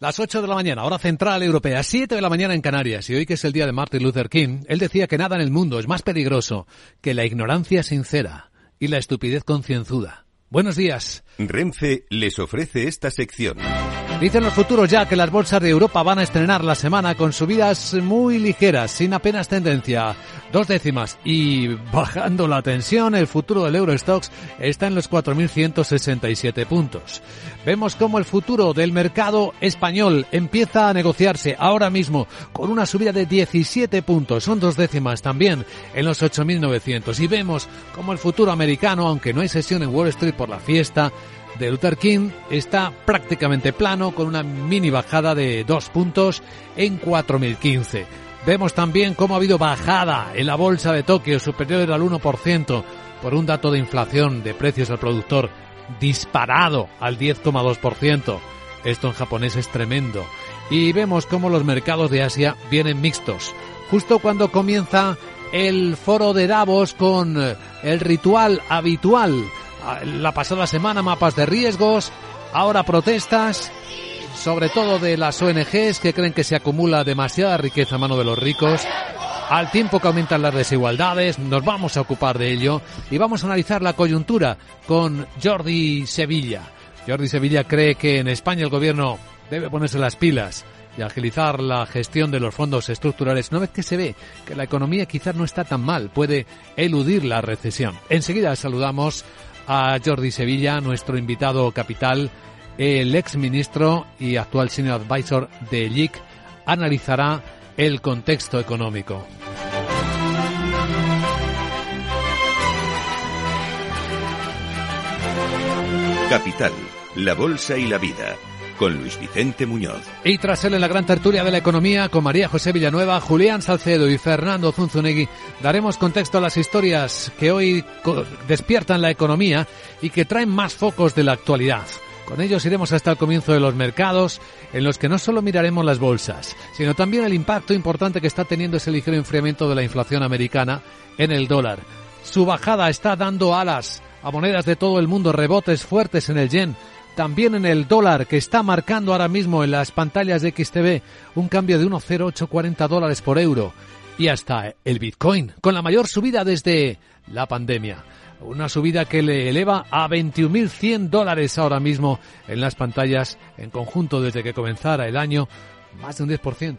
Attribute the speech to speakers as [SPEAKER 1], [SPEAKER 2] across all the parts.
[SPEAKER 1] Las 8 de la mañana, hora central europea, 7 de la mañana en Canarias, y hoy que es el día de Martin Luther King, él decía que nada en el mundo es más peligroso que la ignorancia sincera y la estupidez concienzuda. Buenos días.
[SPEAKER 2] Renfe les ofrece esta sección.
[SPEAKER 1] Dicen los futuros ya que las bolsas de Europa van a estrenar la semana con subidas muy ligeras, sin apenas tendencia. Dos décimas. Y bajando la tensión, el futuro del Eurostox está en los 4.167 puntos. Vemos cómo el futuro del mercado español empieza a negociarse ahora mismo con una subida de 17 puntos. Son dos décimas también en los 8.900. Y vemos cómo el futuro americano, aunque no hay sesión en Wall Street por la fiesta, de Luther King está prácticamente plano con una mini bajada de dos puntos en 4015. Vemos también cómo ha habido bajada en la bolsa de Tokio superior al 1% por un dato de inflación de precios al productor disparado al 10,2%. Esto en japonés es tremendo. Y vemos cómo los mercados de Asia vienen mixtos. Justo cuando comienza el foro de Davos con el ritual habitual la pasada semana mapas de riesgos, ahora protestas, sobre todo de las ONGs que creen que se acumula demasiada riqueza a mano de los ricos. Al tiempo que aumentan las desigualdades, nos vamos a ocupar de ello y vamos a analizar la coyuntura con Jordi Sevilla. Jordi Sevilla cree que en España el gobierno debe ponerse las pilas y agilizar la gestión de los fondos estructurales, una vez que se ve que la economía quizás no está tan mal, puede eludir la recesión. Enseguida saludamos a Jordi Sevilla, nuestro invitado capital, el ex ministro y actual senior advisor de LIC, analizará el contexto económico.
[SPEAKER 2] Capital, la bolsa y la vida con Luis Vicente Muñoz.
[SPEAKER 1] Y tras él en la gran tertulia de la economía con María José Villanueva, Julián Salcedo y Fernando Zunzunegui daremos contexto a las historias que hoy despiertan la economía y que traen más focos de la actualidad. Con ellos iremos hasta el comienzo de los mercados, en los que no solo miraremos las bolsas, sino también el impacto importante que está teniendo ese ligero enfriamiento de la inflación americana en el dólar. Su bajada está dando alas a monedas de todo el mundo, rebotes fuertes en el yen, también en el dólar que está marcando ahora mismo en las pantallas de XTV un cambio de 1,0840 dólares por euro y hasta el Bitcoin con la mayor subida desde la pandemia. Una subida que le eleva a 21.100 dólares ahora mismo en las pantallas en conjunto desde que comenzara el año, más de un 10%.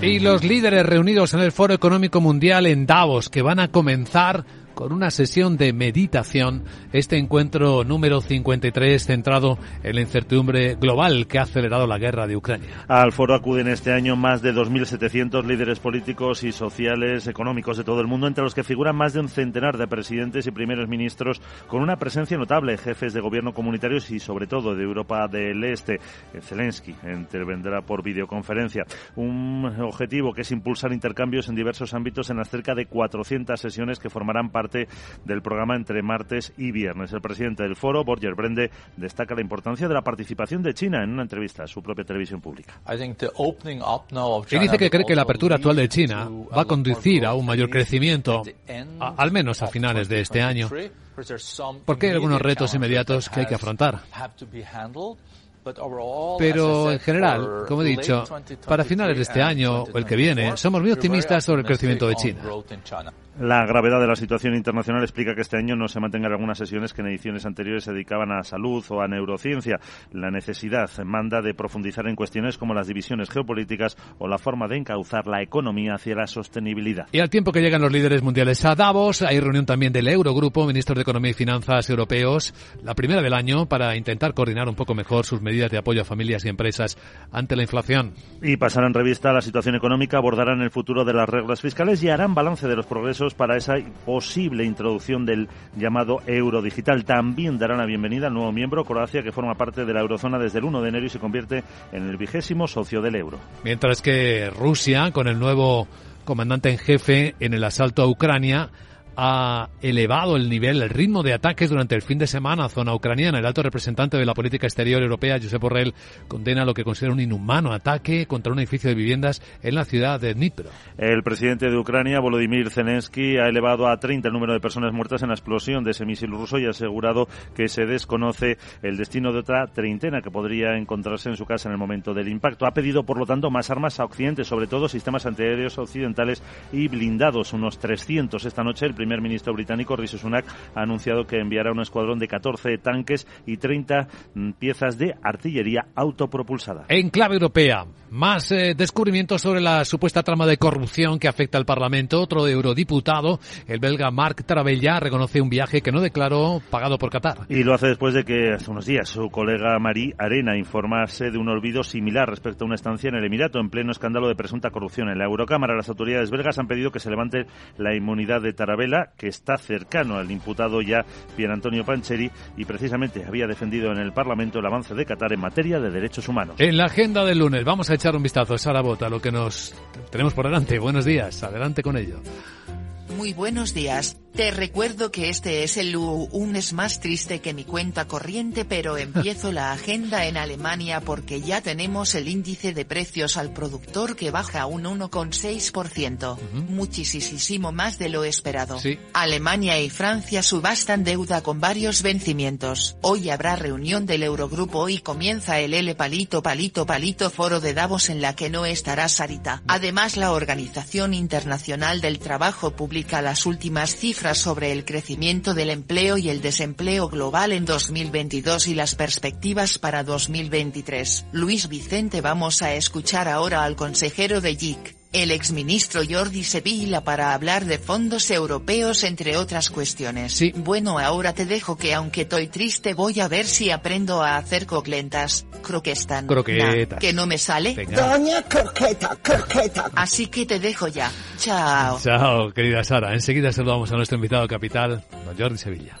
[SPEAKER 1] Y los líderes reunidos en el Foro Económico Mundial en Davos, que van a comenzar con una sesión de meditación, este encuentro número 53 centrado en la incertidumbre global que ha acelerado la guerra de Ucrania.
[SPEAKER 3] Al foro acuden este año más de 2.700 líderes políticos y sociales, económicos de todo el mundo, entre los que figuran más de un centenar de presidentes y primeros ministros con una presencia notable, jefes de gobierno comunitarios y sobre todo de Europa del Este. Zelensky intervendrá por videoconferencia. Un objetivo que es impulsar intercambios en diversos ámbitos en las cerca de 400 sesiones que formarán parte del programa entre martes y viernes. El presidente del foro, Borger Brende, destaca la importancia de la participación de China en una entrevista a su propia televisión pública.
[SPEAKER 1] Y dice que cree que la apertura actual de China va a conducir a un mayor crecimiento, al menos a finales de este año, porque hay algunos retos inmediatos que hay que afrontar. Pero en general, como he dicho, para finales de este año o el que viene, somos muy optimistas sobre el crecimiento de China.
[SPEAKER 3] La gravedad de la situación internacional explica que este año no se mantengan algunas sesiones que en ediciones anteriores se dedicaban a salud o a neurociencia. La necesidad manda de profundizar en cuestiones como las divisiones geopolíticas o la forma de encauzar la economía hacia la sostenibilidad.
[SPEAKER 1] Y al tiempo que llegan los líderes mundiales a Davos, hay reunión también del Eurogrupo, ministros de Economía y Finanzas europeos, la primera del año, para intentar coordinar un poco mejor sus medidas medidas de apoyo a familias y empresas ante la inflación.
[SPEAKER 3] Y pasarán revista la situación económica, abordarán el futuro de las reglas fiscales y harán balance de los progresos para esa posible introducción del llamado euro digital. También darán la bienvenida al nuevo miembro, Croacia, que forma parte de la eurozona desde el 1 de enero y se convierte en el vigésimo socio del euro.
[SPEAKER 1] Mientras que Rusia, con el nuevo comandante en jefe en el asalto a Ucrania, ha elevado el nivel, el ritmo de ataques durante el fin de semana zona ucraniana. El alto representante de la política exterior europea, Josep Borrell, condena lo que considera un inhumano ataque contra un edificio de viviendas en la ciudad de Dnipro.
[SPEAKER 3] El presidente de Ucrania, Volodymyr Zelensky, ha elevado a 30 el número de personas muertas en la explosión de ese misil ruso y ha asegurado que se desconoce el destino de otra treintena que podría encontrarse en su casa en el momento del impacto. Ha pedido, por lo tanto, más armas a Occidente, sobre todo sistemas antiaéreos occidentales y blindados, unos 300 esta noche. El primer ministro británico, Rishi Sunak, ha anunciado que enviará un escuadrón de 14 tanques y 30 mm, piezas de artillería autopropulsada.
[SPEAKER 1] En clave europea, más eh, descubrimientos sobre la supuesta trama de corrupción que afecta al Parlamento. Otro eurodiputado, el belga Marc Tarabella, reconoce un viaje que no declaró pagado por Qatar.
[SPEAKER 3] Y lo hace después de que hace unos días su colega Marie Arena informase de un olvido similar respecto a una estancia en el Emirato en pleno escándalo de presunta corrupción. En la Eurocámara, las autoridades belgas han pedido que se levante la inmunidad de Tarabella que está cercano al imputado ya Pier Antonio Pancheri y precisamente había defendido en el Parlamento el avance de Qatar en materia de derechos humanos.
[SPEAKER 1] En la agenda del lunes vamos a echar un vistazo, Sara Bota, lo que nos tenemos por delante. Buenos días, adelante con ello.
[SPEAKER 4] Muy buenos días. Te recuerdo que este es el lunes más triste que mi cuenta corriente, pero empiezo la agenda en Alemania porque ya tenemos el índice de precios al productor que baja un 1,6%. Muchísimo más de lo esperado. Alemania y Francia subastan deuda con varios vencimientos. Hoy habrá reunión del Eurogrupo y comienza el L palito palito palito foro de Davos en la que no estará Sarita. Además la Organización Internacional del Trabajo publica las últimas cifras sobre el crecimiento del empleo y el desempleo global en 2022 y las perspectivas para 2023. Luis Vicente vamos a escuchar ahora al consejero de JIC, el exministro Jordi Sevilla para hablar de fondos europeos entre otras cuestiones.
[SPEAKER 1] Sí.
[SPEAKER 4] Bueno ahora te dejo que aunque estoy triste voy a ver si aprendo a hacer coclentas, croquestan.
[SPEAKER 1] Croquetas.
[SPEAKER 4] que no me sale.
[SPEAKER 1] Venga.
[SPEAKER 4] Doña croqueta, croqueta. Así que te dejo ya. Chao.
[SPEAKER 1] Chao, querida Sara. Enseguida saludamos a nuestro invitado capital, don Jordi Sevilla.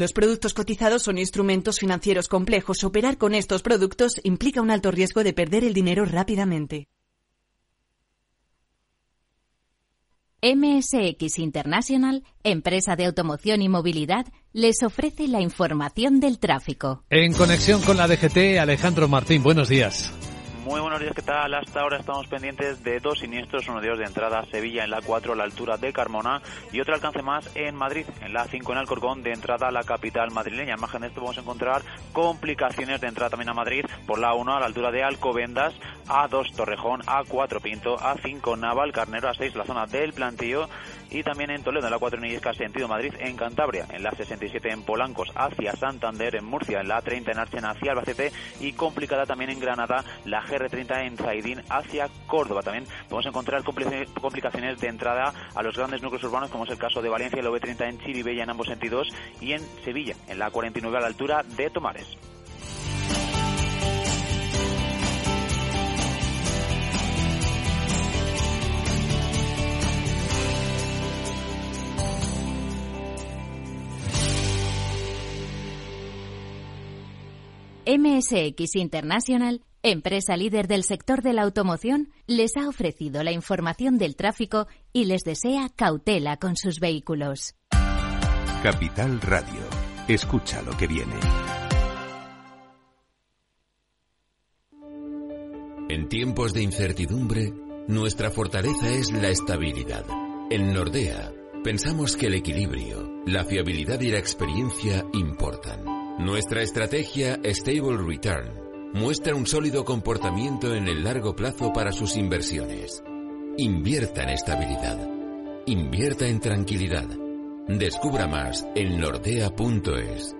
[SPEAKER 5] Los productos cotizados son instrumentos financieros complejos. Operar con estos productos implica un alto riesgo de perder el dinero rápidamente.
[SPEAKER 6] MSX International, empresa de automoción y movilidad, les ofrece la información del tráfico.
[SPEAKER 1] En conexión con la DGT, Alejandro Martín, buenos días.
[SPEAKER 7] Muy buenos días, ¿qué tal? Hasta ahora estamos pendientes de dos siniestros, uno de ellos de entrada a Sevilla en la 4 a la altura de Carmona y otro alcance más en Madrid, en la 5 en Alcorcón de entrada a la capital madrileña. Al margen de esto vamos a encontrar complicaciones de entrada también a Madrid por la 1 a la altura de Alcobendas, A2 Torrejón, A4 Pinto, A5 Naval Carnero, A6 la zona del plantío y también en Toledo en la 4 Nillesca sentido Madrid en Cantabria, en la 67 en Polancos hacia Santander, en Murcia en la 30 en Archena hacia Albacete y complicada también en Granada la GR30 en Zaidín hacia Córdoba. También podemos encontrar complicaciones de entrada a los grandes núcleos urbanos como es el caso de Valencia la V30 en Chiribella en ambos sentidos y en Sevilla en la 49 a la altura de Tomares.
[SPEAKER 6] MSX International, empresa líder del sector de la automoción, les ha ofrecido la información del tráfico y les desea cautela con sus vehículos.
[SPEAKER 2] Capital Radio. Escucha lo que viene.
[SPEAKER 8] En tiempos de incertidumbre, nuestra fortaleza es la estabilidad. En Nordea, pensamos que el equilibrio, la fiabilidad y la experiencia importan. Nuestra estrategia Stable Return muestra un sólido comportamiento en el largo plazo para sus inversiones. Invierta en estabilidad. Invierta en tranquilidad. Descubra más en nordea.es.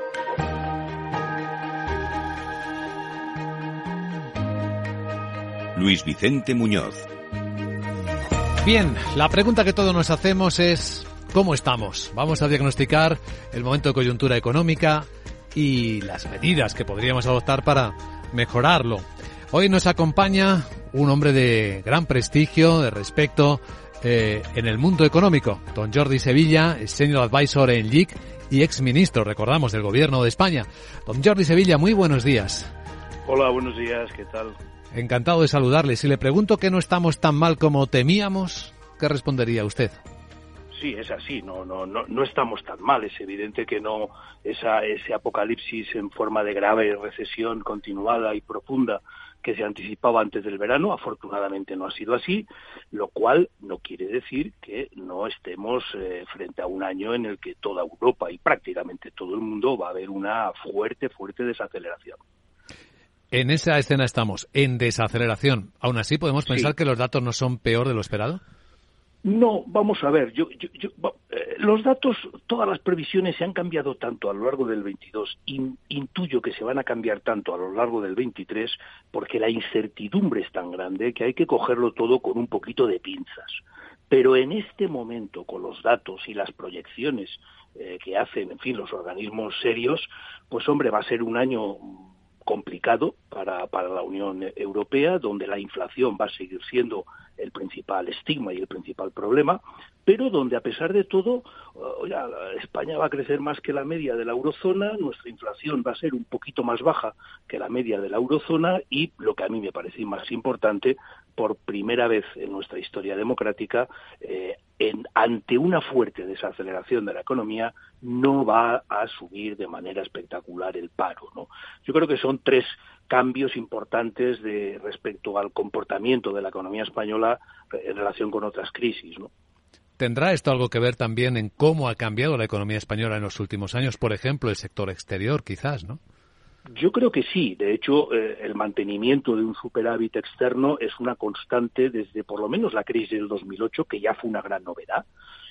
[SPEAKER 2] Luis Vicente Muñoz.
[SPEAKER 1] Bien, la pregunta que todos nos hacemos es ¿cómo estamos? Vamos a diagnosticar el momento de coyuntura económica y las medidas que podríamos adoptar para mejorarlo. Hoy nos acompaña un hombre de gran prestigio, de respeto eh, en el mundo económico, don Jordi Sevilla, senior advisor en LIC y ex ministro, recordamos, del gobierno de España. Don Jordi Sevilla, muy buenos días.
[SPEAKER 9] Hola, buenos días, ¿qué tal?
[SPEAKER 1] Encantado de saludarle. Si le pregunto que no estamos tan mal como temíamos, ¿qué respondería usted?
[SPEAKER 9] Sí, es así, no, no, no, no estamos tan mal. Es evidente que no esa, ese apocalipsis en forma de grave recesión continuada y profunda que se anticipaba antes del verano, afortunadamente no ha sido así, lo cual no quiere decir que no estemos eh, frente a un año en el que toda Europa y prácticamente todo el mundo va a ver una fuerte, fuerte desaceleración.
[SPEAKER 1] En esa escena estamos, en desaceleración. Aún así, ¿podemos pensar que los datos no son peor de lo esperado?
[SPEAKER 9] No, vamos a ver, yo, eh, los datos, todas las previsiones se han cambiado tanto a lo largo del 22, intuyo que se van a cambiar tanto a lo largo del 23, porque la incertidumbre es tan grande que hay que cogerlo todo con un poquito de pinzas. Pero en este momento, con los datos y las proyecciones eh, que hacen, en fin, los organismos serios, pues hombre, va a ser un año complicado para, para la Unión Europea, donde la inflación va a seguir siendo el principal estigma y el principal problema, pero donde a pesar de todo, España va a crecer más que la media de la eurozona, nuestra inflación va a ser un poquito más baja que la media de la eurozona y, lo que a mí me parece más importante, por primera vez en nuestra historia democrática, eh, en, ante una fuerte desaceleración de la economía, no va a subir de manera espectacular el paro. ¿no? Yo creo que son tres cambios importantes de respecto al comportamiento de la economía española en relación con otras crisis. ¿no?
[SPEAKER 1] ¿Tendrá esto algo que ver también en cómo ha cambiado la economía española en los últimos años? Por ejemplo, el sector exterior, quizás, ¿no?
[SPEAKER 9] Yo creo que sí. De hecho, eh, el mantenimiento de un superávit externo es una constante desde por lo menos la crisis del 2008, que ya fue una gran novedad.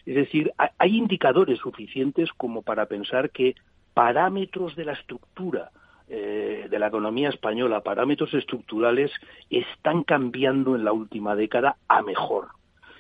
[SPEAKER 9] Es decir, hay indicadores suficientes como para pensar que parámetros de la estructura eh, de la economía española, parámetros estructurales, están cambiando en la última década a mejor.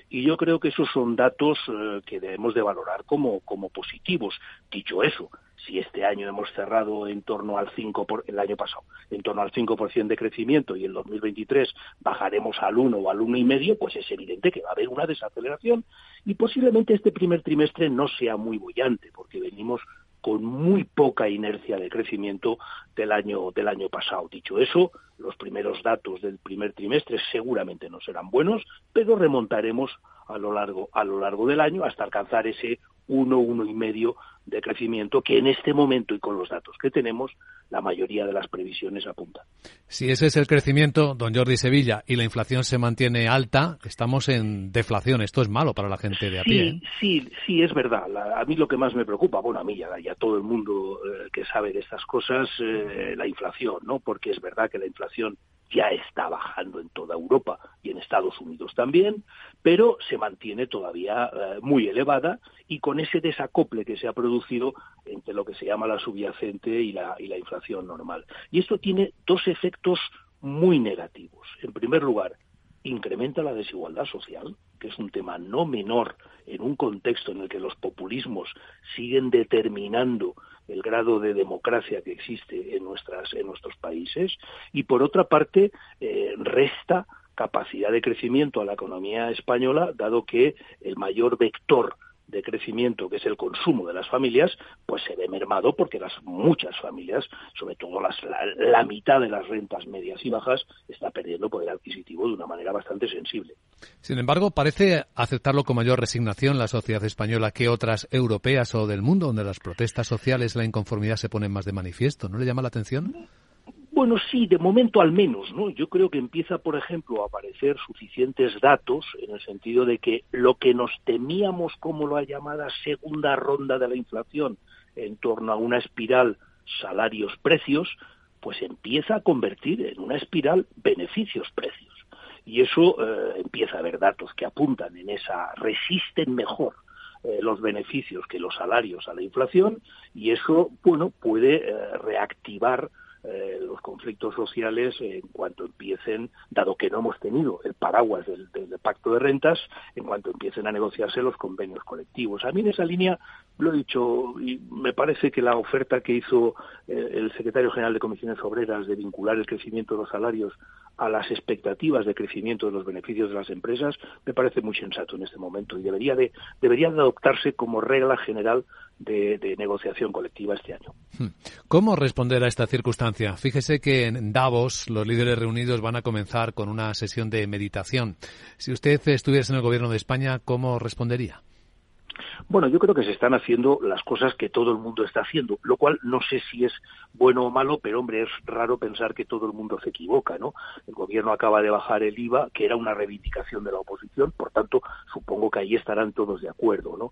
[SPEAKER 9] Y yo creo que esos son datos eh, que debemos de valorar como, como positivos. Dicho eso, si este año hemos cerrado en torno al 5 por, el año pasado, en torno al 5% de crecimiento y en 2023 bajaremos al 1 o al 1,5, pues es evidente que va a haber una desaceleración y posiblemente este primer trimestre no sea muy bullante porque venimos con muy poca inercia de crecimiento del año del año pasado. Dicho eso, los primeros datos del primer trimestre seguramente no serán buenos, pero remontaremos a lo largo a lo largo del año hasta alcanzar ese uno, uno y medio de crecimiento que en este momento y con los datos que tenemos la mayoría de las previsiones apuntan.
[SPEAKER 1] Si ese es el crecimiento, don Jordi Sevilla, y la inflación se mantiene alta, estamos en deflación. Esto es malo para la gente de a pie.
[SPEAKER 9] ¿eh? Sí, sí, es verdad. a mí lo que más me preocupa, bueno, a mí ya, ya todo el mundo eh, que sabe de estas cosas, eh, la inflación, ¿no? Porque es verdad que la inflación ya está bajando en toda Europa y en Estados Unidos también, pero se mantiene todavía eh, muy elevada y con ese desacople que se ha producido entre lo que se llama la subyacente y la, y la inflación normal. Y esto tiene dos efectos muy negativos. En primer lugar, incrementa la desigualdad social, que es un tema no menor en un contexto en el que los populismos siguen determinando el grado de democracia que existe en, nuestras, en nuestros países, y por otra parte, eh, resta capacidad de crecimiento a la economía española, dado que el mayor vector de crecimiento, que es el consumo de las familias, pues se ve mermado porque las muchas familias, sobre todo las, la, mitad de las rentas medias y bajas, está perdiendo poder adquisitivo de una manera bastante sensible.
[SPEAKER 1] Sin embargo, parece aceptarlo con mayor resignación la sociedad española que otras europeas o del mundo, donde las protestas sociales, la inconformidad se ponen más de manifiesto. ¿No le llama la atención?
[SPEAKER 9] Bueno, sí, de momento al menos, ¿no? Yo creo que empieza, por ejemplo, a aparecer suficientes datos en el sentido de que lo que nos temíamos como la llamada segunda ronda de la inflación en torno a una espiral salarios-precios, pues empieza a convertir en una espiral beneficios-precios. Y eso eh, empieza a haber datos que apuntan en esa, resisten mejor eh, los beneficios que los salarios a la inflación y eso, bueno, puede eh, reactivar eh, los conflictos sociales en cuanto empiecen, dado que no hemos tenido el paraguas del, pacto de rentas, en cuanto empiecen a negociarse los convenios colectivos. A mí en esa línea lo he dicho y me parece que la oferta que hizo eh, el secretario general de Comisiones Obreras de vincular el crecimiento de los salarios a las expectativas de crecimiento de los beneficios de las empresas me parece muy sensato en este momento y debería de debería de adoptarse como regla general de, negociación colectiva este año. Hmm.
[SPEAKER 1] ¿Cómo responder a esta circunstancia? Fíjese que en Davos los líderes reunidos van a comenzar con una sesión de meditación. Si usted estuviese en el gobierno de España, ¿cómo respondería?
[SPEAKER 9] Bueno, yo creo que se están haciendo las cosas que todo el mundo está haciendo, lo cual no sé si es bueno o malo, pero hombre, es raro pensar que todo el mundo se equivoca, ¿no? El gobierno acaba de bajar el IVA, que era una reivindicación de la oposición, por tanto, supongo que ahí estarán todos de acuerdo, ¿no?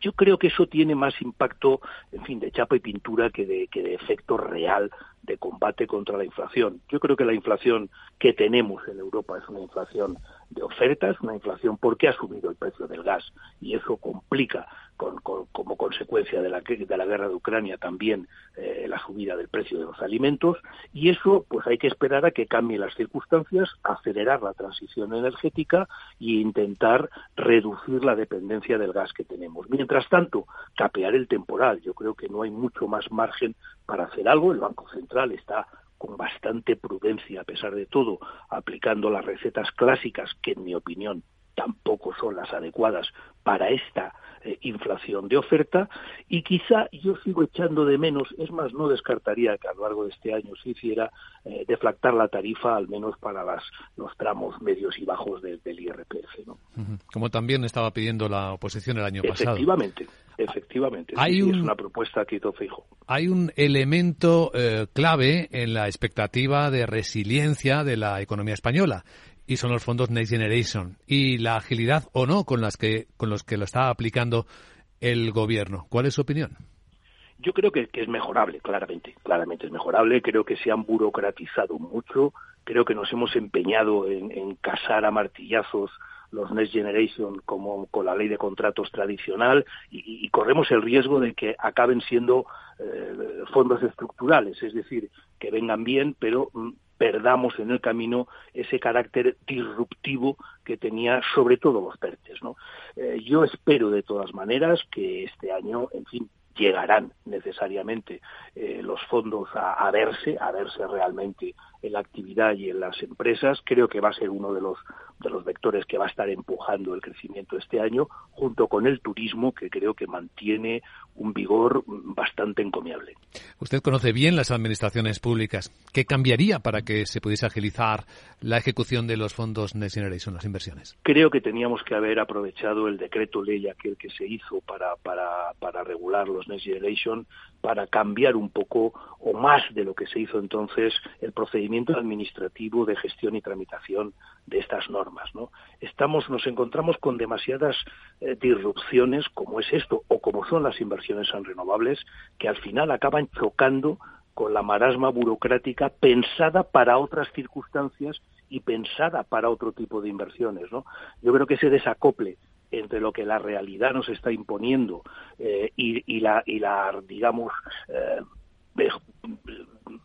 [SPEAKER 9] Yo, creo que eso tiene más impacto, en fin, de chapa y pintura que de, que de efecto real de combate contra la inflación. Yo creo que la inflación que tenemos en Europa es una inflación de ofertas, una inflación porque ha subido el precio del gas y eso complica como consecuencia de la, guerra de Ucrania también eh, la subida del precio de los alimentos. Y eso pues hay que esperar a que cambien las circunstancias, acelerar la transición energética e intentar reducir la dependencia del gas que tenemos. Mientras tanto, capear el temporal, yo creo que no hay mucho más margen para hacer algo, el Banco Central está con bastante prudencia, a pesar de todo, aplicando las recetas clásicas, que en mi opinión tampoco son las adecuadas para esta eh, inflación de oferta y quizá yo sigo echando de menos, es más, no descartaría que a lo largo de este año se hiciera eh, deflactar la tarifa al menos para las, los tramos medios y bajos del IRPF. ¿no?
[SPEAKER 1] Como también estaba pidiendo la oposición el año pasado.
[SPEAKER 9] Efectivamente, efectivamente. Hay es una propuesta que hizo Fijo.
[SPEAKER 1] Hay un elemento eh, clave en la expectativa de resiliencia de la economía española y son los fondos Next Generation y la agilidad o no con las que con los que lo está aplicando el gobierno. ¿Cuál es su opinión?
[SPEAKER 9] Yo creo que, es mejorable, claramente, claramente es mejorable. Creo que se han burocratizado mucho. Creo que nos hemos empeñado en, casar a martillazos los Next Generation como con la ley de contratos tradicional y, corremos el riesgo de que acaben siendo eh, fondos estructurales, es decir, que vengan bien, pero mm, perdamos en el camino ese carácter disruptivo que tenía sobre todo los PERTES. Eh, yo espero de todas maneras que este año, en fin, llegarán necesariamente eh, los fondos a, verse, a verse realmente en la actividad y en las empresas. Creo que va a ser uno de los de los vectores que va a estar empujando el crecimiento este año, junto con el turismo, que creo que mantiene un vigor bastante encomiable.
[SPEAKER 1] Usted conoce bien las administraciones públicas. ¿Qué cambiaría para que se pudiese agilizar la ejecución de los fondos Next Generation, las inversiones?
[SPEAKER 9] Creo que teníamos que haber aprovechado el decreto ley aquel que se hizo para, para, para regular los Next Generation para cambiar un poco o más de lo que se hizo entonces el procedimiento administrativo de gestión y tramitación de estas normas. ¿no? Estamos, nos encontramos con demasiadas eh, disrupciones como es esto o como son las inversiones en renovables que al final acaban chocando con la marasma burocrática pensada para otras circunstancias y pensada para otro tipo de inversiones. ¿no? Yo creo que ese desacople entre lo que la realidad nos está imponiendo eh, y, la, y la, digamos, eh,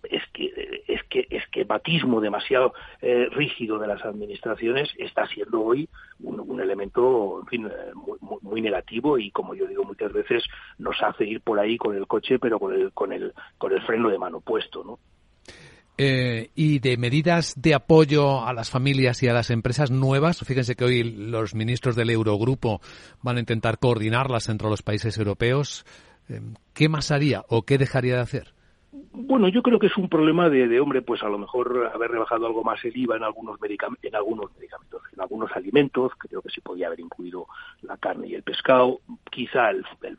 [SPEAKER 9] es que es que esquematismo demasiado eh, rígido de las administraciones está siendo hoy un, elemento en fin muy, muy, negativo y como yo digo muchas veces nos hace ir por ahí con el coche pero con el con el con el freno de mano puesto no
[SPEAKER 1] eh, y de medidas de apoyo a las familias y a las empresas nuevas. Fíjense que hoy los ministros del Eurogrupo van a intentar coordinarlas entre los países europeos. Eh, ¿Qué más haría o qué dejaría de hacer?
[SPEAKER 9] Bueno, yo creo que es un problema de, hombre, pues a lo mejor haber rebajado algo más el IVA en algunos, en algunos medicamentos, en algunos alimentos, creo que se podía haber incluido la carne y el pescado, quizá el, en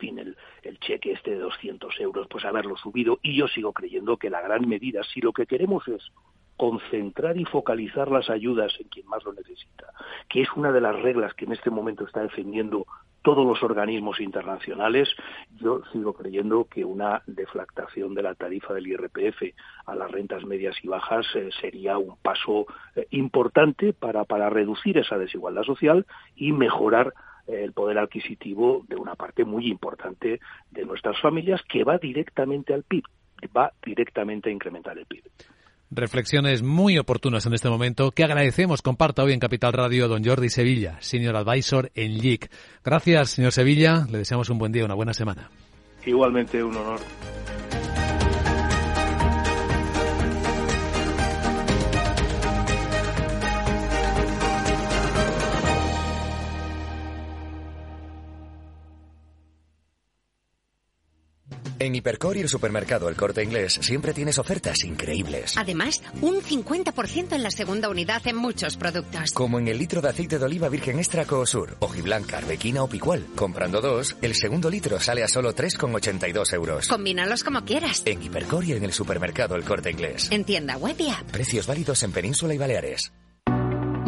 [SPEAKER 9] el, el, cheque este de 200 euros, pues haberlo subido, y yo sigo creyendo que la gran medida, si lo que queremos es concentrar y focalizar las ayudas en quien más lo necesita, que es una de las reglas que en este momento está defendiendo todos los organismos internacionales, yo sigo creyendo que una deflactación de la tarifa del IRPF a las rentas medias y bajas eh, sería un paso eh, importante para, para reducir esa desigualdad social y mejorar el poder adquisitivo de una parte muy importante de nuestras familias que va directamente al PIB, va directamente a incrementar el PIB.
[SPEAKER 1] Reflexiones muy oportunas en este momento que agradecemos comparta hoy en Capital Radio don Jordi Sevilla, Senior Advisor en LIC. Gracias, señor Sevilla. Le deseamos un buen día, una buena semana.
[SPEAKER 9] Igualmente, un honor.
[SPEAKER 10] En Hipercor y el supermercado El Corte Inglés siempre tienes ofertas increíbles.
[SPEAKER 11] Además, un 50% en la segunda unidad en muchos productos.
[SPEAKER 10] Como en el litro de aceite de oliva virgen extra Coosur, hojiblanca, arbequina o picual. Comprando dos, el segundo litro sale a solo 3,82 euros.
[SPEAKER 11] Combínalos como quieras.
[SPEAKER 10] En Hipercor y en el supermercado El Corte Inglés.
[SPEAKER 11] En tienda web y app.
[SPEAKER 10] Precios válidos en Península y Baleares.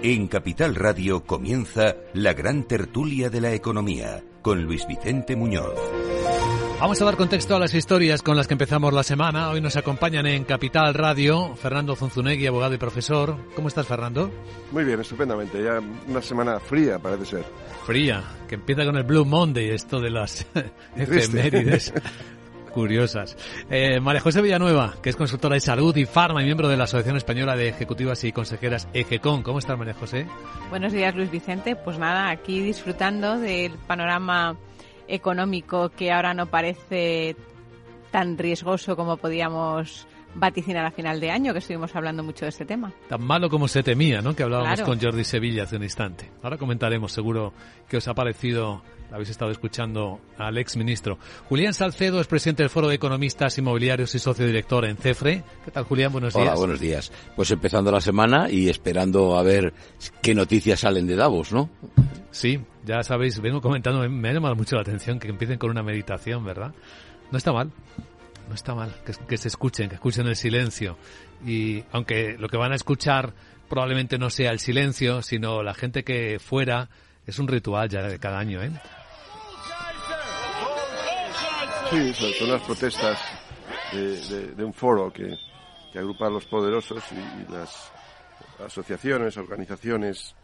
[SPEAKER 2] En Capital Radio comienza la gran tertulia de la economía con Luis Vicente Muñoz.
[SPEAKER 1] Vamos a dar contexto a las historias con las que empezamos la semana. Hoy nos acompañan en Capital Radio Fernando Zunzunegui, abogado y profesor. ¿Cómo estás, Fernando?
[SPEAKER 12] Muy bien, estupendamente. Ya una semana fría, parece ser.
[SPEAKER 1] Fría, que empieza con el Blue Monday, esto de las efemérides. curiosas. Eh, María José Villanueva, que es consultora de salud y farma y miembro de la Asociación Española de Ejecutivas y Consejeras EGECON. ¿Cómo estás, María José?
[SPEAKER 13] Buenos días, Luis Vicente. Pues nada, aquí disfrutando del panorama económico que ahora no parece tan riesgoso como podíamos vaticinar a final de año, que estuvimos hablando mucho de este tema.
[SPEAKER 1] Tan malo como se temía, ¿no? Que hablábamos con Jordi Sevilla hace un instante. Ahora comentaremos seguro qué os ha parecido, habéis estado escuchando al ex ministro. Julián Salcedo es presidente del Foro de Economistas Inmobiliarios y socio director en CEFRE. ¿Qué tal, Julián? Buenos días.
[SPEAKER 14] Hola, buenos días. Pues empezando la semana y esperando a ver qué noticias salen de Davos, ¿no?
[SPEAKER 1] Sí, ya sabéis, vengo comentando, me ha llamado mucho la atención que empiecen con una meditación, ¿verdad? No está mal no está mal que, se escuchen, que escuchen el silencio. Y aunque lo que van a escuchar probablemente no sea el silencio, sino la gente que fuera, es un ritual ya de cada año, ¿eh?
[SPEAKER 12] Sí, son las protestas de, un foro que, agrupa a los poderosos y, las asociaciones, organizaciones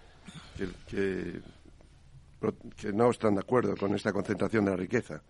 [SPEAKER 12] que, que no están de acuerdo con esta concentración de la riqueza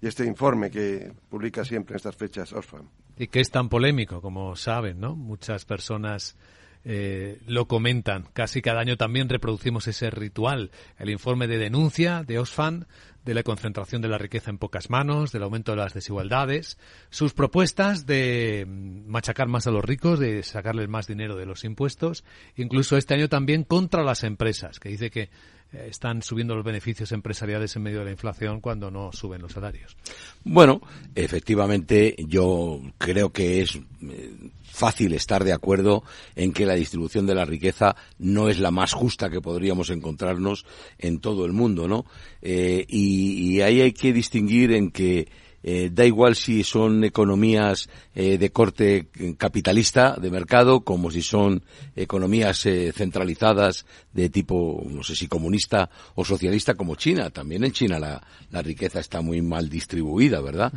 [SPEAKER 12] y este informe que publica siempre en estas fechas Oxfam.
[SPEAKER 1] Y que es tan polémico, como saben, ¿no? Muchas personas eh, lo comentan. Casi cada año también reproducimos ese ritual. El informe de denuncia de Oxfam de la concentración de la riqueza en pocas manos, del aumento de las desigualdades, sus propuestas de machacar más a los ricos, de sacarles más dinero de los impuestos, incluso este año también contra las empresas, que dice que eh, están subiendo los beneficios empresariales en medio de la inflación cuando no suben los salarios.
[SPEAKER 14] Bueno, efectivamente, yo creo que es eh, fácil estar de acuerdo en que la distribución de la riqueza no es la más justa que podríamos encontrarnos en todo el mundo, ¿no? Eh, y, y ahí hay que distinguir en que eh, da igual si son economías eh, de corte capitalista, de mercado, como si son economías eh, centralizadas de tipo, no sé si comunista o socialista como China. También en China la, la riqueza está muy mal distribuida, ¿verdad?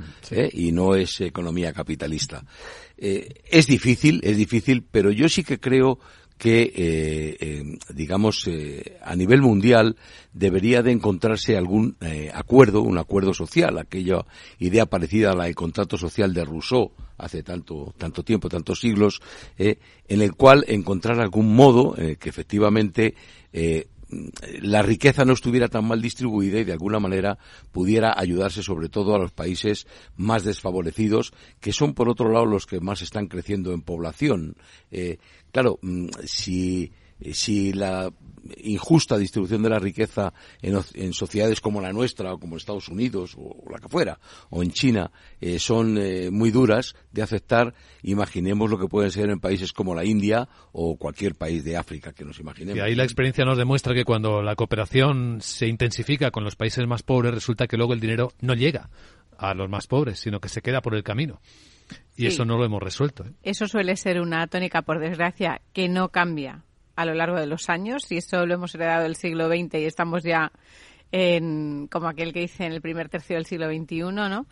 [SPEAKER 14] Y no es economía capitalista. es difícil, es difícil, pero yo sí que creo que, eh, eh, digamos, eh, a nivel mundial debería de encontrarse algún acuerdo, un acuerdo social, aquella idea parecida a la del contrato social de Rousseau hace tanto, tanto tiempo, tantos siglos, en el cual encontrar algún modo que efectivamente la riqueza no estuviera tan mal distribuida y de alguna manera pudiera ayudarse sobre todo a los países más desfavorecidos, que son por otro lado los que más están creciendo en población. Eh, claro, mm, si si la injusta distribución de la riqueza en, sociedades como la nuestra o como Estados Unidos o, la que fuera o en China eh, son eh, muy duras de aceptar imaginemos lo que pueden ser en países como la India o cualquier país de África que nos imaginemos.
[SPEAKER 1] Y ahí la experiencia nos demuestra que cuando la cooperación se intensifica con los países más pobres resulta que luego el dinero no llega a los más pobres sino que se queda por el camino. Y eso no lo hemos resuelto. ¿eh?
[SPEAKER 13] Eso suele ser una tónica, por desgracia, que no cambia a lo largo de los años y eso lo hemos heredado del siglo XX y estamos ya en, como aquel que dice, en el primer tercio del siglo XXI, ¿no?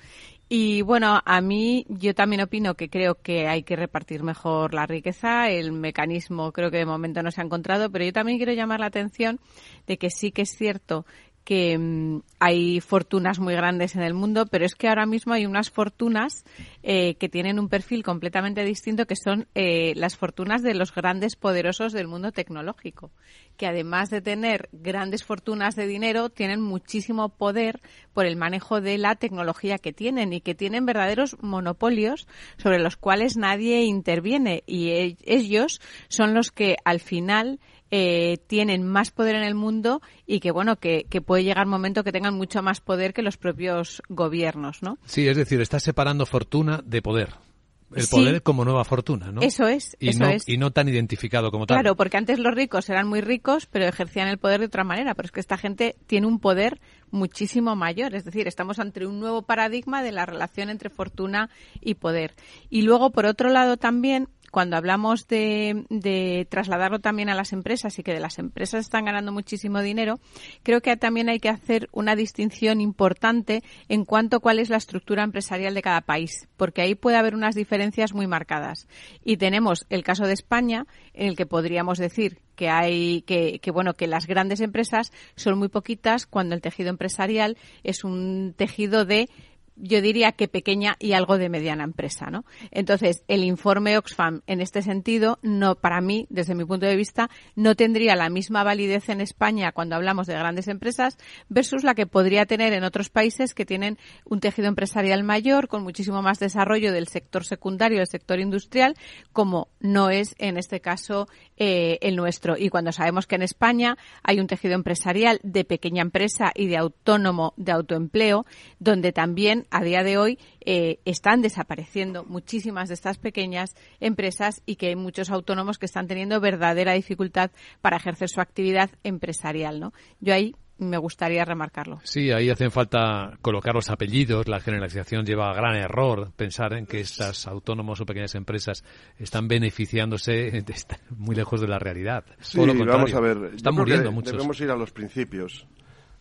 [SPEAKER 13] Y bueno, a mí yo también opino que creo que hay que repartir mejor la riqueza. El mecanismo creo que de momento no se ha encontrado, pero yo también quiero llamar la atención de que sí que es cierto que mm, hay fortunas muy grandes en el mundo, pero es que ahora mismo hay unas fortunas eh, que tienen un perfil completamente distinto, que son eh, las fortunas de los grandes poderosos del mundo tecnológico, que además de tener grandes fortunas de dinero, tienen muchísimo poder por el manejo de la tecnología que tienen y que tienen verdaderos monopolios sobre los cuales nadie interviene. Y e-, ellos son los que al final eh, tienen más poder en el mundo y que bueno que, puede llegar un momento que tengan mucho más poder que los propios gobiernos, ¿no?
[SPEAKER 1] Sí, es decir, está separando fortuna de poder. El poder como nueva fortuna, ¿no?
[SPEAKER 13] Eso es,
[SPEAKER 1] y
[SPEAKER 13] eso
[SPEAKER 1] no,
[SPEAKER 13] es.
[SPEAKER 1] Y no tan identificado como
[SPEAKER 13] tal.
[SPEAKER 1] Claro,
[SPEAKER 13] porque antes los ricos eran muy ricos, pero ejercían el poder de otra manera. Pero es que esta gente tiene un poder muchísimo mayor. Es decir, estamos ante un nuevo paradigma de la relación entre fortuna y poder. Y luego, por otro lado, también cuando hablamos de, de, trasladarlo también a las empresas y que de las empresas están ganando muchísimo dinero, creo que también hay que hacer una distinción importante en cuanto a cuál es la estructura empresarial de cada país, porque ahí puede haber unas diferencias muy marcadas. Y tenemos el caso de España, en el que podríamos decir que hay que, que, bueno que las grandes empresas son muy poquitas cuando el tejido empresarial es un tejido de yo diría que pequeña y algo de mediana empresa, ¿no? Entonces, el informe Oxfam en este sentido, no, para mí, desde mi punto de vista, no tendría la misma validez en España cuando hablamos de grandes empresas versus la que podría tener en otros países que tienen un tejido empresarial mayor, con muchísimo más desarrollo del sector secundario, del sector industrial, como no es en este caso eh, el nuestro. Y cuando sabemos que en España hay un tejido empresarial de pequeña empresa y de autónomo, de autoempleo, donde también a día de hoy eh, están desapareciendo muchísimas de estas pequeñas empresas y que hay muchos autónomos que están teniendo verdadera dificultad para ejercer su actividad empresarial. ¿no? Yo ahí me gustaría remarcarlo.
[SPEAKER 1] Sí, ahí hacen falta colocar los apellidos. La generalización lleva a gran error pensar en que estas autónomos o pequeñas empresas están beneficiándose de muy lejos de la realidad.
[SPEAKER 12] Sí, vamos a ver. Están muriendo muchos. Debemos ir a los principios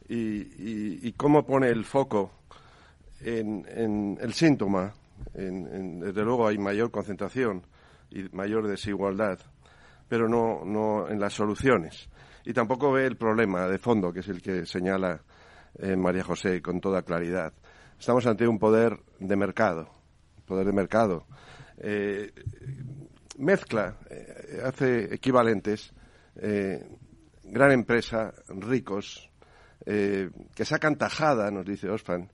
[SPEAKER 12] y, y cómo pone el foco en, el síntoma, desde luego hay mayor concentración y mayor desigualdad, pero no, no en las soluciones. Y tampoco ve el problema de fondo, que es el que señala eh, María José con toda claridad. Estamos ante un poder de mercado, poder de mercado. Eh, mezcla, eh, hace equivalentes, gran empresa, ricos, que sacan tajada, nos dice Osfan,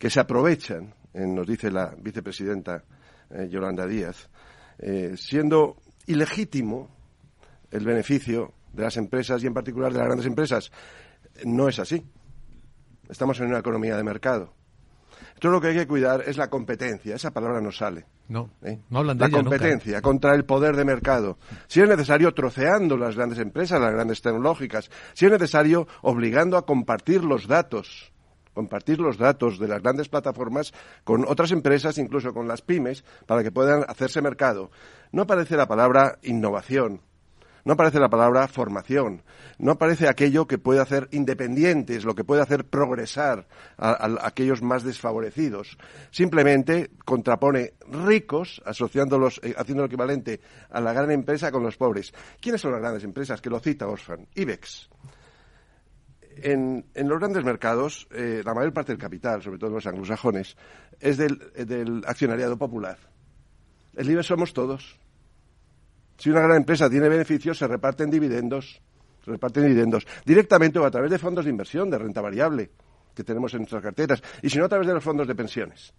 [SPEAKER 12] que se aprovechan, eh, nos dice la vicepresidenta eh, Yolanda Díaz, eh, siendo ilegítimo el beneficio de las empresas y en particular de las grandes empresas. No es así. Estamos en una economía de mercado. Todo lo que hay que cuidar es la competencia. Esa palabra no sale.
[SPEAKER 1] No, no hablan de
[SPEAKER 12] La competencia contra el poder de mercado. Si es necesario, troceando las grandes empresas, las grandes tecnológicas. Si es necesario, obligando a compartir los datos compartir los datos de las grandes plataformas con otras empresas, incluso con las pymes, para que puedan hacerse mercado. No aparece la palabra innovación, no aparece la palabra formación, no aparece aquello que puede hacer independientes, lo que puede hacer progresar a, aquellos más desfavorecidos. Simplemente contrapone ricos, asociándolos, eh, haciendo lo equivalente a la gran empresa con los pobres. ¿Quiénes son las grandes empresas? Que lo cita Osfan. IBEX en, los grandes mercados, eh, la mayor parte del capital, sobre todo los anglosajones, es del, accionariado popular. El IBEX somos todos. Si una gran empresa tiene beneficios, se reparten dividendos, se reparten dividendos directamente o a través de fondos de inversión, de renta variable, que tenemos en nuestras carteras, y si no, a través de los fondos de pensiones.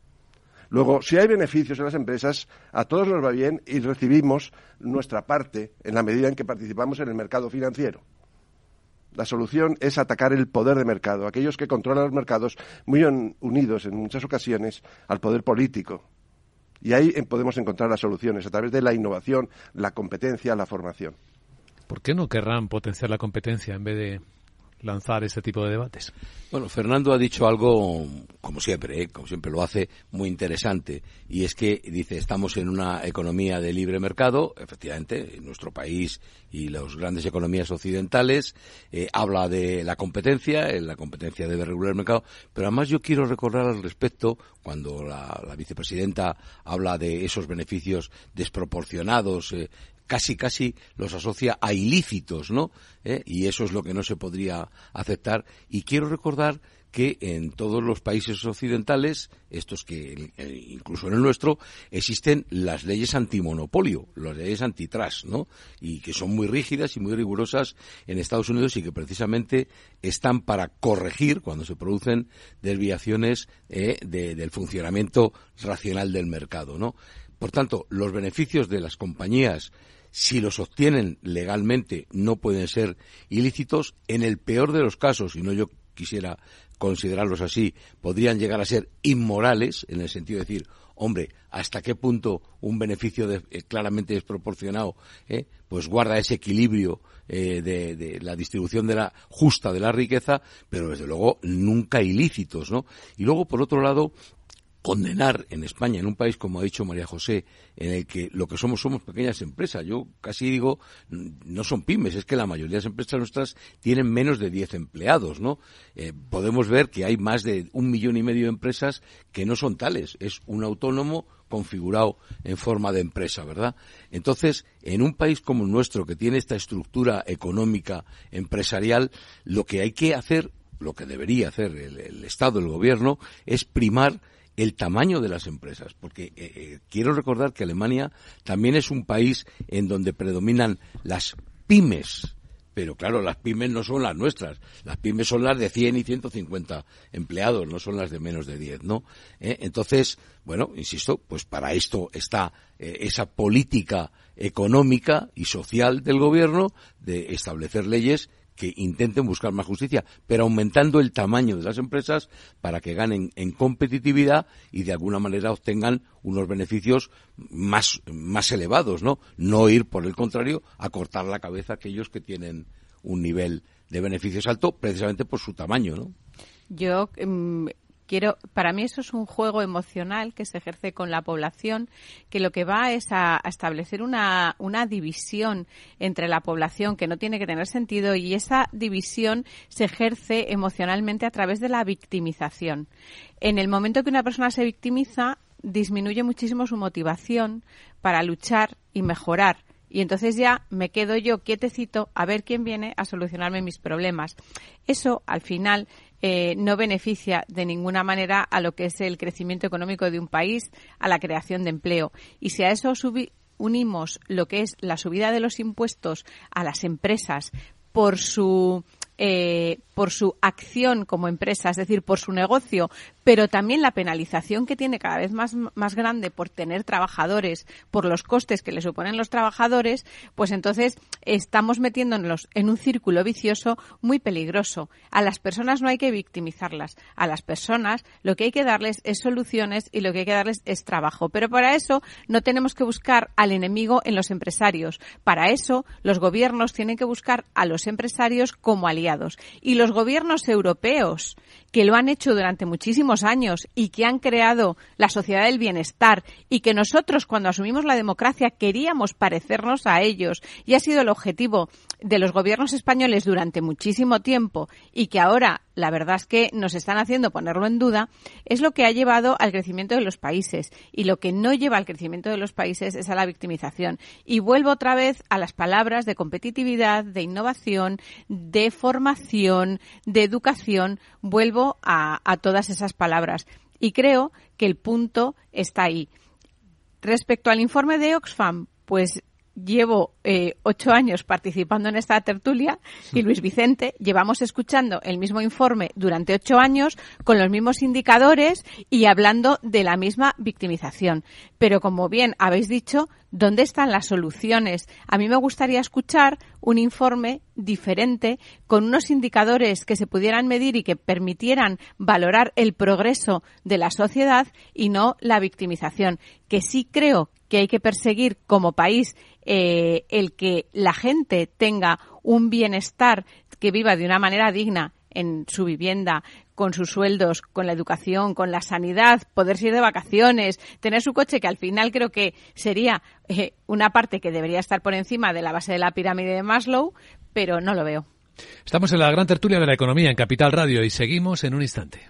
[SPEAKER 12] Luego, si hay beneficios en las empresas, a todos nos va bien y recibimos nuestra parte en la medida en que participamos en el mercado financiero. La solución es atacar el poder de mercado, aquellos que controlan los mercados muy unidos en muchas ocasiones al poder político. Y ahí podemos encontrar las soluciones a través de la innovación, la competencia, la formación.
[SPEAKER 1] ¿Por qué no querrán potenciar la competencia en vez de lanzar ese tipo de debates.
[SPEAKER 14] Bueno, Fernando ha dicho algo, como siempre, ¿eh? como siempre lo hace, muy interesante. Y es que dice, estamos en una economía de libre mercado, efectivamente, en nuestro país y las grandes economías occidentales. Eh, habla de la competencia, la competencia debe regular el mercado. Pero además yo quiero recordar al respecto, cuando la, vicepresidenta habla de esos beneficios desproporcionados eh, casi casi los asocia a ilícitos, ¿no? ¿Eh? Y eso es lo que no se podría aceptar. Y quiero recordar que en todos los países occidentales, estos que eh, incluso en el nuestro, existen las leyes antimonopolio, las leyes antitrust, ¿no? Y que son muy rígidas y muy rigurosas en Estados Unidos y que precisamente están para corregir cuando se producen desviaciones eh, del funcionamiento racional del mercado, ¿no? Por tanto, los beneficios de las compañías si los obtienen legalmente, no pueden ser ilícitos. En el peor de los casos, y no yo quisiera considerarlos así, podrían llegar a ser inmorales, en el sentido de decir, hombre, hasta qué punto un beneficio eh, claramente desproporcionado eh, pues guarda ese equilibrio eh, de, de, la distribución de la justa de la riqueza, pero desde luego nunca ilícitos, ¿no? Y luego, por otro lado, condenar en España, en un país, como ha dicho María José, en el que lo que somos somos pequeñas empresas. Yo casi digo, no son pymes, es que la mayoría de las empresas nuestras tienen menos de 10 empleados, ¿no? Eh, podemos ver que hay más de un millón y medio de empresas que no son tales. Es un autónomo configurado en forma de empresa, ¿verdad? Entonces, en un país como el nuestro, que tiene esta estructura económica empresarial, lo que hay que hacer, lo que debería hacer el Estado, el Gobierno, es primar el tamaño de las empresas, porque eh, eh, quiero recordar que Alemania también es un país en donde predominan las pymes, pero claro, las pymes no son las nuestras. Las pymes son las de 100 y 150 empleados, no son las de menos de 10, ¿no? ¿Eh? Entonces, bueno, insisto, pues para esto está esa política económica y social del gobierno de establecer leyes que intenten buscar más justicia, pero aumentando el tamaño de las empresas para que ganen en competitividad y de alguna manera obtengan unos beneficios más, más elevados, ¿no? No ir, por el contrario, a cortar la cabeza a aquellos que tienen un nivel de beneficios alto precisamente por su tamaño, ¿no?
[SPEAKER 13] Yo em, quiero, para mí eso es un juego emocional que se ejerce con la población, que lo que va es a, establecer una, división entre la población que no tiene que tener sentido y esa división se ejerce emocionalmente a través de la victimización. En el momento que una persona se victimiza, disminuye muchísimo su motivación para luchar y mejorar y entonces ya me quedo yo quietecito a ver quién viene a solucionarme mis problemas. Eso, al final, eh, no beneficia de ninguna manera a lo que es el crecimiento económico de un país, a la creación de empleo. Y si a eso unimos lo que es la subida de los impuestos a las empresas por su eh, por su acción como empresa, es decir, por su negocio, pero también la penalización que tiene cada vez más, más grande por tener trabajadores, por los costes que le suponen los trabajadores, pues entonces estamos metiéndonos en un círculo vicioso muy peligroso. A las personas no hay que victimizarlas. A las personas lo que hay que darles es soluciones y lo que hay que darles es trabajo. Pero para eso no tenemos que buscar al enemigo en los empresarios. Para eso los gobiernos tienen que buscar a los empresarios como aliados. Y los gobiernos europeos que lo han hecho durante años y que han creado la sociedad del bienestar y que nosotros cuando asumimos la democracia queríamos parecernos a ellos y ha sido el objetivo de los gobiernos españoles durante muchísimo tiempo y que ahora la verdad es que nos están haciendo ponerlo en duda, es lo que ha llevado al crecimiento de los países. Y lo que no lleva al crecimiento de los países es a la victimización. Y vuelvo otra vez a las palabras de competitividad, de innovación, de formación, de educación. Vuelvo a, todas esas palabras. Y creo que el punto está ahí. Respecto al informe de Oxfam, pues llevo eh, ocho años participando en esta tertulia y Luis Vicente llevamos escuchando el mismo informe durante ocho años con los mismos indicadores y hablando de la misma victimización. Pero como bien habéis dicho, ¿dónde están las soluciones? A mí me gustaría escuchar un informe diferente con unos indicadores que se pudieran medir y que permitieran valorar el progreso de la sociedad y no la victimización, que sí creo que hay que perseguir como país eh, el que la gente tenga un bienestar, que viva de una manera digna en su vivienda, con sus sueldos, con la educación, con la sanidad, poder ir de vacaciones, tener su coche, que al final creo que sería eh, una parte que debería estar por encima de la base de la pirámide de Maslow, pero no lo veo.
[SPEAKER 1] Estamos en la gran tertulia de la economía en Capital Radio y seguimos en un instante.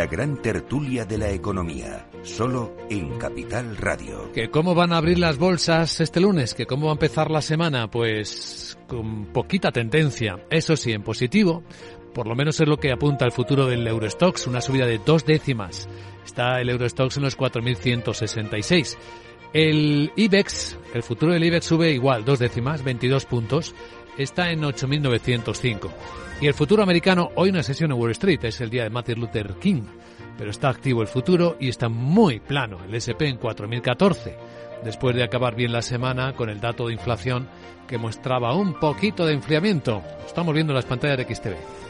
[SPEAKER 2] La gran tertulia de la economía, solo en Capital Radio.
[SPEAKER 1] ¿Que ¿Cómo van a abrir las bolsas este lunes? ¿Que ¿Cómo va a empezar la semana? Pues con poquita tendencia, eso sí, en positivo. Por lo menos es lo que apunta el futuro del Eurostox, una subida de dos décimas. Está el Eurostox en los 4.166. El IBEX, el futuro del IBEX sube igual, dos décimas, 22 puntos está en 8.905. Y el futuro americano, hoy una sesión en Wall Street, es el día de Martin Luther King, pero está activo el futuro y está muy plano, el SP en 4.014, después de acabar bien la semana con el dato de inflación que mostraba un poquito de enfriamiento. Estamos viendo las pantallas de XTV.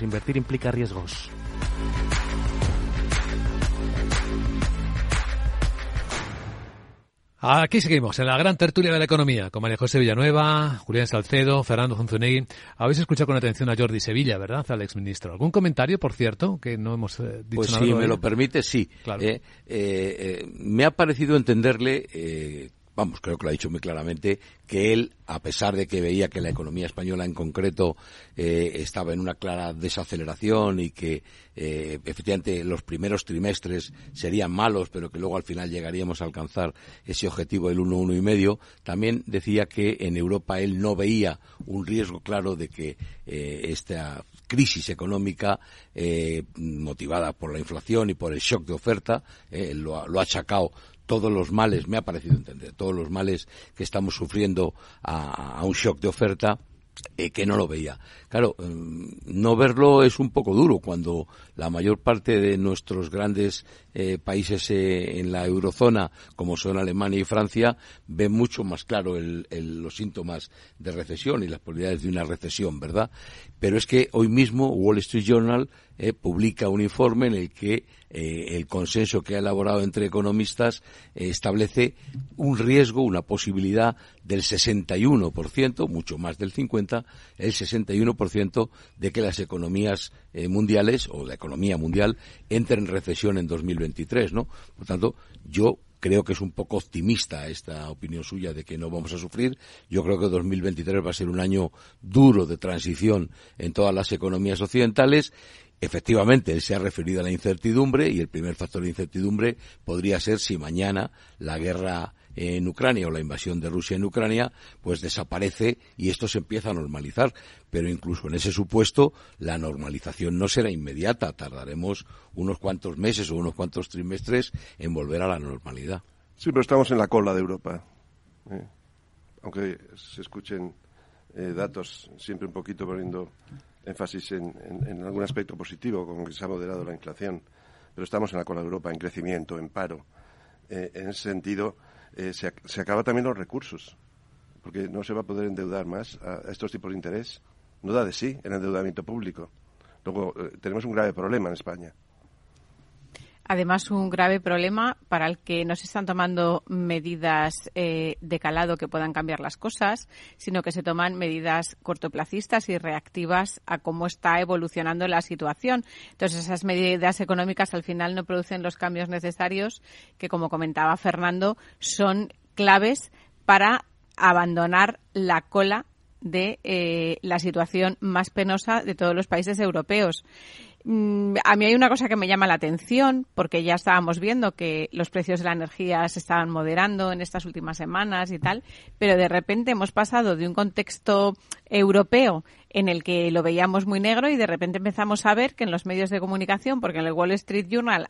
[SPEAKER 15] Invertir implica riesgos.
[SPEAKER 1] Aquí seguimos, en la gran tertulia de la economía, con María José Villanueva, Julián Salcedo, Fernando Zunzunegui. Habéis escuchado con atención a Jordi Sevilla, ¿verdad, al exministro? ¿Algún comentario, por cierto, que no hemos eh, dicho
[SPEAKER 14] pues
[SPEAKER 1] nada
[SPEAKER 14] si me lo permite, sí.
[SPEAKER 1] Claro.
[SPEAKER 14] Eh, eh, eh, me ha parecido entenderle, eh, vamos, creo que lo ha dicho muy claramente, que él, a pesar de que veía que la economía española en concreto eh, estaba en una clara desaceleración y que eh, efectivamente los primeros trimestres serían malos, pero que luego al final llegaríamos a alcanzar ese objetivo del 1,1 y medio, también decía que en Europa él no veía un riesgo claro de que eh, esta crisis económica eh, motivada por la inflación y por el shock de oferta, eh, lo, lo ha achacado todos los males, me ha parecido entender, todos los males que estamos sufriendo a, un shock de oferta, eh, que no lo veía. Claro, mm, no verlo es un poco duro cuando la mayor parte de nuestros grandes eh, países eh, en la eurozona, como son Alemania y Francia, ven mucho más claro los síntomas de recesión y las probabilidades de una recesión, ¿verdad? Pero es que hoy mismo Wall Street Journal eh, publica un informe en el que el consenso que ha elaborado entre economistas establece un riesgo, una posibilidad del 61%, mucho más del 50%, el 61% de que las economías eh, mundiales o la economía mundial entren en recesión en 2023, ¿no? Por tanto, yo creo que es un poco optimista esta opinión suya de que no vamos a sufrir. Yo creo que 2023 va a ser un año duro de transición en todas las economías occidentales. Efectivamente, él se ha referido a la incertidumbre y el primer factor de incertidumbre podría ser si mañana la guerra en Ucrania o la invasión de Rusia en Ucrania pues desaparece y esto se empieza a normalizar. Pero incluso en ese supuesto la normalización no será inmediata. Tardaremos unos cuantos meses o unos cuantos trimestres en volver a la normalidad.
[SPEAKER 12] Sí, pero estamos en la cola de Europa. ¿eh? Aunque se escuchen eh, datos siempre un poquito poniendo énfasis en, algún aspecto positivo, como que se ha moderado la inflación. Pero estamos en la cola de Europa, en crecimiento, en paro. Eh, en ese sentido, eh, se, se acaban también los recursos, porque no se va a poder endeudar más a, a estos tipos de interés. No da de sí el endeudamiento público. Luego, eh, tenemos un grave problema en España.
[SPEAKER 13] Además, un grave problema para el que no se están tomando medidas eh, de calado que puedan cambiar las cosas, sino que se toman medidas cortoplacistas y reactivas a cómo está evolucionando la situación. Entonces, esas medidas económicas al final no producen los cambios necesarios que, como comentaba Fernando, son claves para abandonar la cola de eh, la situación más penosa de todos los países europeos. Mm, A mí hay una cosa que me llama la atención, porque ya estábamos viendo que los precios de la energía se estaban moderando en estas últimas semanas y tal, pero de repente hemos pasado de un contexto europeo en el que lo veíamos muy negro y de repente empezamos a ver que en los medios de comunicación, porque en el Wall Street Journal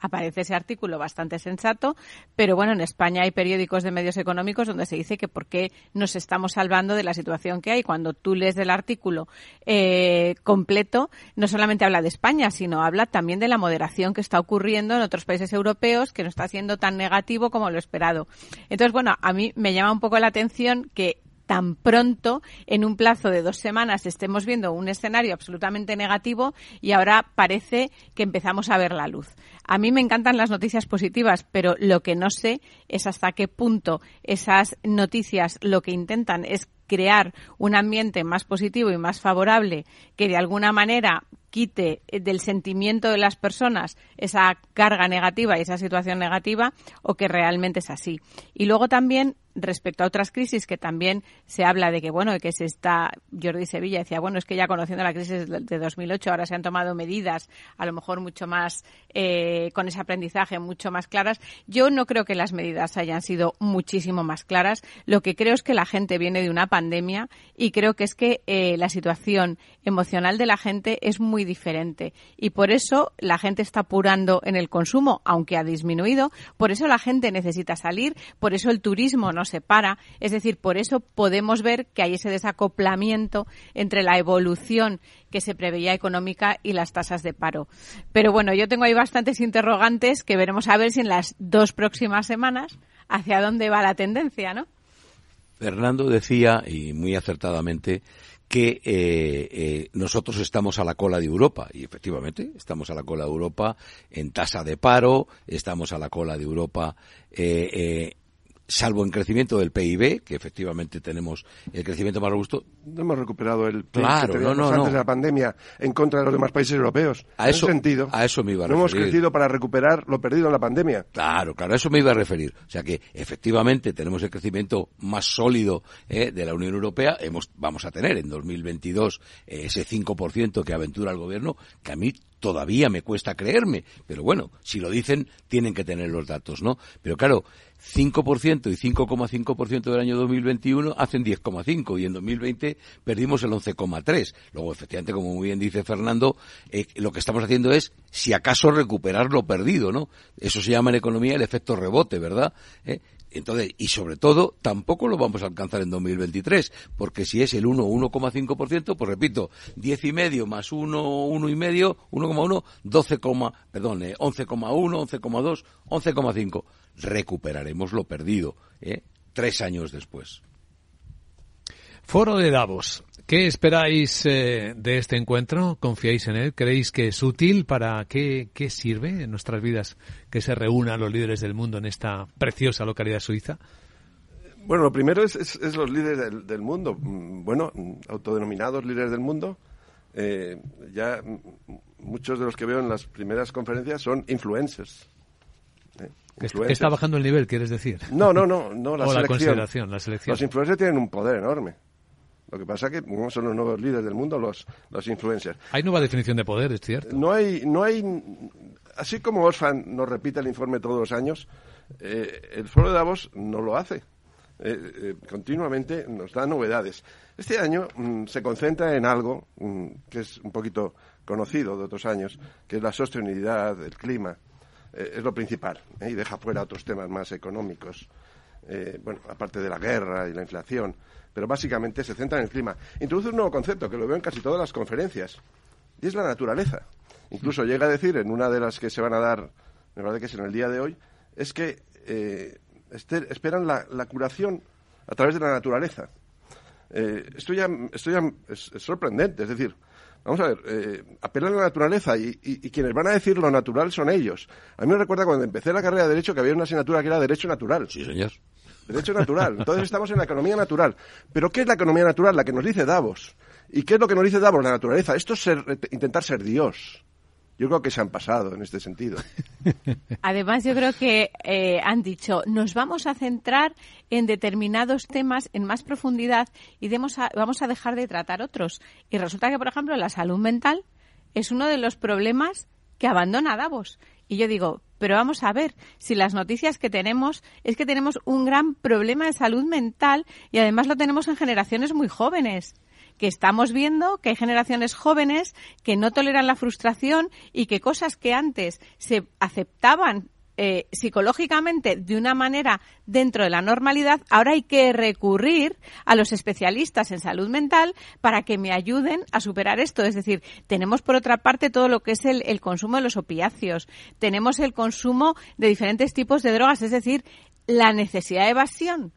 [SPEAKER 13] aparece ese artículo bastante sensato, pero bueno, en España hay periódicos de medios económicos donde se dice que por qué nos estamos salvando de la situación que hay. Cuando tú lees del artículo eh, completo, no solamente habla de España, sino habla también de la moderación que está ocurriendo en otros países europeos, que no está siendo tan negativo como lo esperado. Entonces, bueno, a mí me llama un poco la atención que tan pronto, en un plazo de dos semanas, estemos viendo un escenario absolutamente negativo y ahora parece que empezamos a ver la luz. A mí me encantan las noticias positivas, pero lo que no sé es hasta qué punto esas noticias lo que intentan es crear un ambiente más positivo y más favorable que de alguna manera quite del sentimiento de las personas esa carga negativa y esa situación negativa o que realmente es así. Y luego también respecto a otras crisis que también se habla de que, bueno, de que se está, Jordi Sevilla decía, bueno, es que ya conociendo la crisis de 2008 ahora se han tomado medidas a lo mejor mucho más, eh, con ese aprendizaje mucho más claras. Yo no creo que las medidas hayan sido muchísimo más claras. Lo que creo es que la gente viene de una pandemia y creo que es que eh, la situación emocional de la gente es muy diferente y por eso la gente está apurando en el consumo, aunque ha disminuido, por eso la gente necesita salir, por eso el turismo no se para, es decir, por eso podemos ver que hay ese desacoplamiento entre la evolución que se preveía económica y las tasas de paro. Pero bueno, yo tengo ahí bastantes interrogantes que veremos a ver si en las dos próximas semanas hacia dónde va la tendencia, ¿no?
[SPEAKER 14] Fernando decía, y muy acertadamente, que eh, eh, nosotros estamos a la cola de Europa y efectivamente estamos a la cola de Europa en tasa de paro, estamos a la cola de Europa eh, salvo en crecimiento del PIB, que efectivamente tenemos el crecimiento más robusto.
[SPEAKER 12] No hemos recuperado el
[SPEAKER 14] PIB claro,
[SPEAKER 12] no, no, antes de la pandemia en contra de los demás países europeos.
[SPEAKER 14] A eso,
[SPEAKER 12] sentido,
[SPEAKER 14] a eso me iba a
[SPEAKER 12] no
[SPEAKER 14] referir.
[SPEAKER 12] hemos crecido para recuperar lo perdido en la pandemia.
[SPEAKER 14] Claro, claro, a eso me iba a referir. O sea que efectivamente tenemos el crecimiento más sólido eh, de la Unión Europea. Hemos, vamos a tener en 2022 eh, ese 5% que aventura el gobierno, que a mí todavía me cuesta creerme, pero bueno, si lo dicen, tienen que tener los datos, ¿no? Pero claro, 5% y 5,5% del año 2021 hacen 10,5 y en 2020 perdimos el 11,3. Luego, efectivamente, como muy bien dice Fernando, eh, lo que estamos haciendo es, si acaso, recuperar lo perdido, ¿no? Eso se llama en economía el efecto rebote, ¿verdad? ¿Eh? Entonces, y sobre todo, tampoco lo vamos a alcanzar en 2023, porque si es el 1, 1,5%, pues repito, 10 y medio más 1, 1 y medio, 1,1, 12, perdón, 11,1, 11,2, 11,5. Recuperaremos lo perdido, ¿eh? Tres años después.
[SPEAKER 1] Foro de Davos. ¿Qué esperáis eh, de este encuentro? ¿Confiáis en él? ¿Creéis que es útil para qué, qué sirve en nuestras vidas que se reúnan los líderes del mundo en esta preciosa localidad suiza?
[SPEAKER 12] Bueno, lo primero es, es, los líderes del, mundo. Mm, bueno, autodenominados líderes del mundo. Eh, ya muchos de los que veo en las primeras conferencias son influencers.
[SPEAKER 1] Eh, ¿Está bajando el nivel, quieres decir?
[SPEAKER 12] No, no, no. no la,
[SPEAKER 1] o la consideración, la selección.
[SPEAKER 12] Los influencers tienen un poder enorme. Lo que pasa es que son los nuevos líderes del mundo, los, los influencers.
[SPEAKER 1] Hay nueva definición de poder, es cierto.
[SPEAKER 12] No hay, no hay, así como Osfan nos repite el informe todos los años, eh, el Foro de Davos no lo hace. Eh, eh, continuamente nos da novedades. Este año mm, se concentra en algo mm, que es un poquito conocido de otros años, que es la sostenibilidad, el clima. es lo principal, y deja fuera otros temas más económicos. Bueno, aparte de la guerra y la inflación pero básicamente se centra en el clima. Introduce un nuevo concepto que lo veo en casi todas las conferencias, y es la naturaleza. Incluso llega a decir en una de las que se van a dar, me parece que es en el día de hoy, es que eh, este, esperan la, curación a través de la naturaleza. Eh, esto ya, esto ya es, sorprendente, es decir, vamos a ver, eh, apelan a la naturaleza y, y, quienes van a decir lo natural son ellos. A mí me recuerda cuando empecé la carrera de Derecho que había una asignatura que era Derecho Natural.
[SPEAKER 14] Sí, señor.
[SPEAKER 12] Derecho natural. Entonces estamos en la economía natural. Pero ¿qué es la economía natural? La que nos dice Davos. ¿Y qué es lo que nos dice Davos? La naturaleza. Esto es intentar ser Dios. Yo creo que se han pasado en este sentido.
[SPEAKER 13] Además, yo creo que eh, han dicho, nos vamos a centrar en determinados temas en más profundidad y vamos a dejar de tratar otros. Y resulta que, por ejemplo, la salud mental es uno de los problemas que abandona Davos. Y yo digo, pero vamos a ver, si las noticias que tenemos es que tenemos un gran problema de salud mental y además lo tenemos en generaciones muy jóvenes que estamos viendo que hay generaciones jóvenes que no toleran la frustración y que cosas que antes se aceptaban eh, psicológicamente de una manera dentro de la normalidad, ahora hay que recurrir a los especialistas en salud mental para que me ayuden a superar esto. Es decir, tenemos por otra parte todo lo que es el, consumo de los opiáceos, tenemos el consumo de diferentes tipos de drogas, es decir, la necesidad de evasión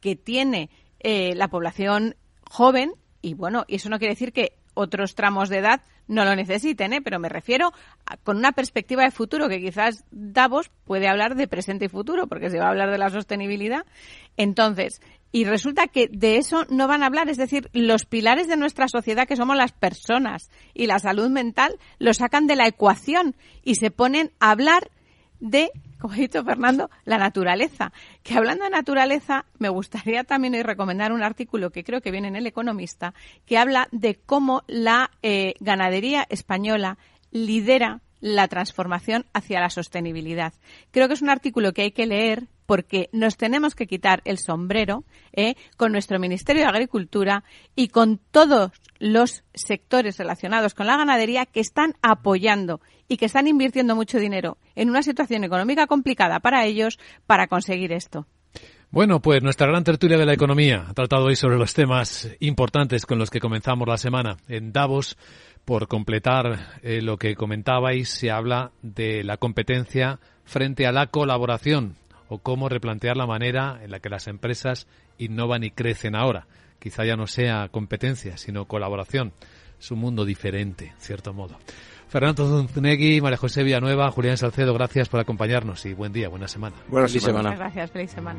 [SPEAKER 13] que tiene eh, la población joven y bueno, y eso no quiere decir que otros tramos de edad no lo necesiten, ¿eh? pero me refiero con una perspectiva de futuro, que quizás Davos puede hablar de presente y futuro, porque se va a hablar de la sostenibilidad. Entonces, y resulta que de eso no van a hablar, es decir, los pilares de nuestra sociedad, que somos las personas y la salud mental, lo sacan de la ecuación y se ponen a hablar de, como ha dicho Fernando, la naturaleza. Que hablando de naturaleza, me gustaría también hoy recomendar un artículo que creo que viene en El Economista, que habla de cómo la eh, ganadería española lidera la transformación hacia la sostenibilidad. Creo que es un artículo que hay que leer porque nos tenemos que quitar el sombrero eh, con nuestro Ministerio de Agricultura y con todos los sectores relacionados con la ganadería que están apoyando y que están invirtiendo mucho dinero en una situación económica complicada para ellos para conseguir esto.
[SPEAKER 1] Bueno, pues nuestra gran tertulia de la economía ha tratado hoy sobre los temas importantes con los que comenzamos la semana. En Davos, por completar eh, lo que comentabais, se habla de la competencia frente a la colaboración o cómo replantear la manera en la que las empresas innovan y crecen ahora. Quizá ya no sea competencia, sino colaboración. Es un mundo diferente, en cierto modo. Fernando Zunzunegui, María José Villanueva, Julián Salcedo, gracias por acompañarnos y buen día, buena semana.
[SPEAKER 12] Buena semana.
[SPEAKER 13] Gracias, feliz semana.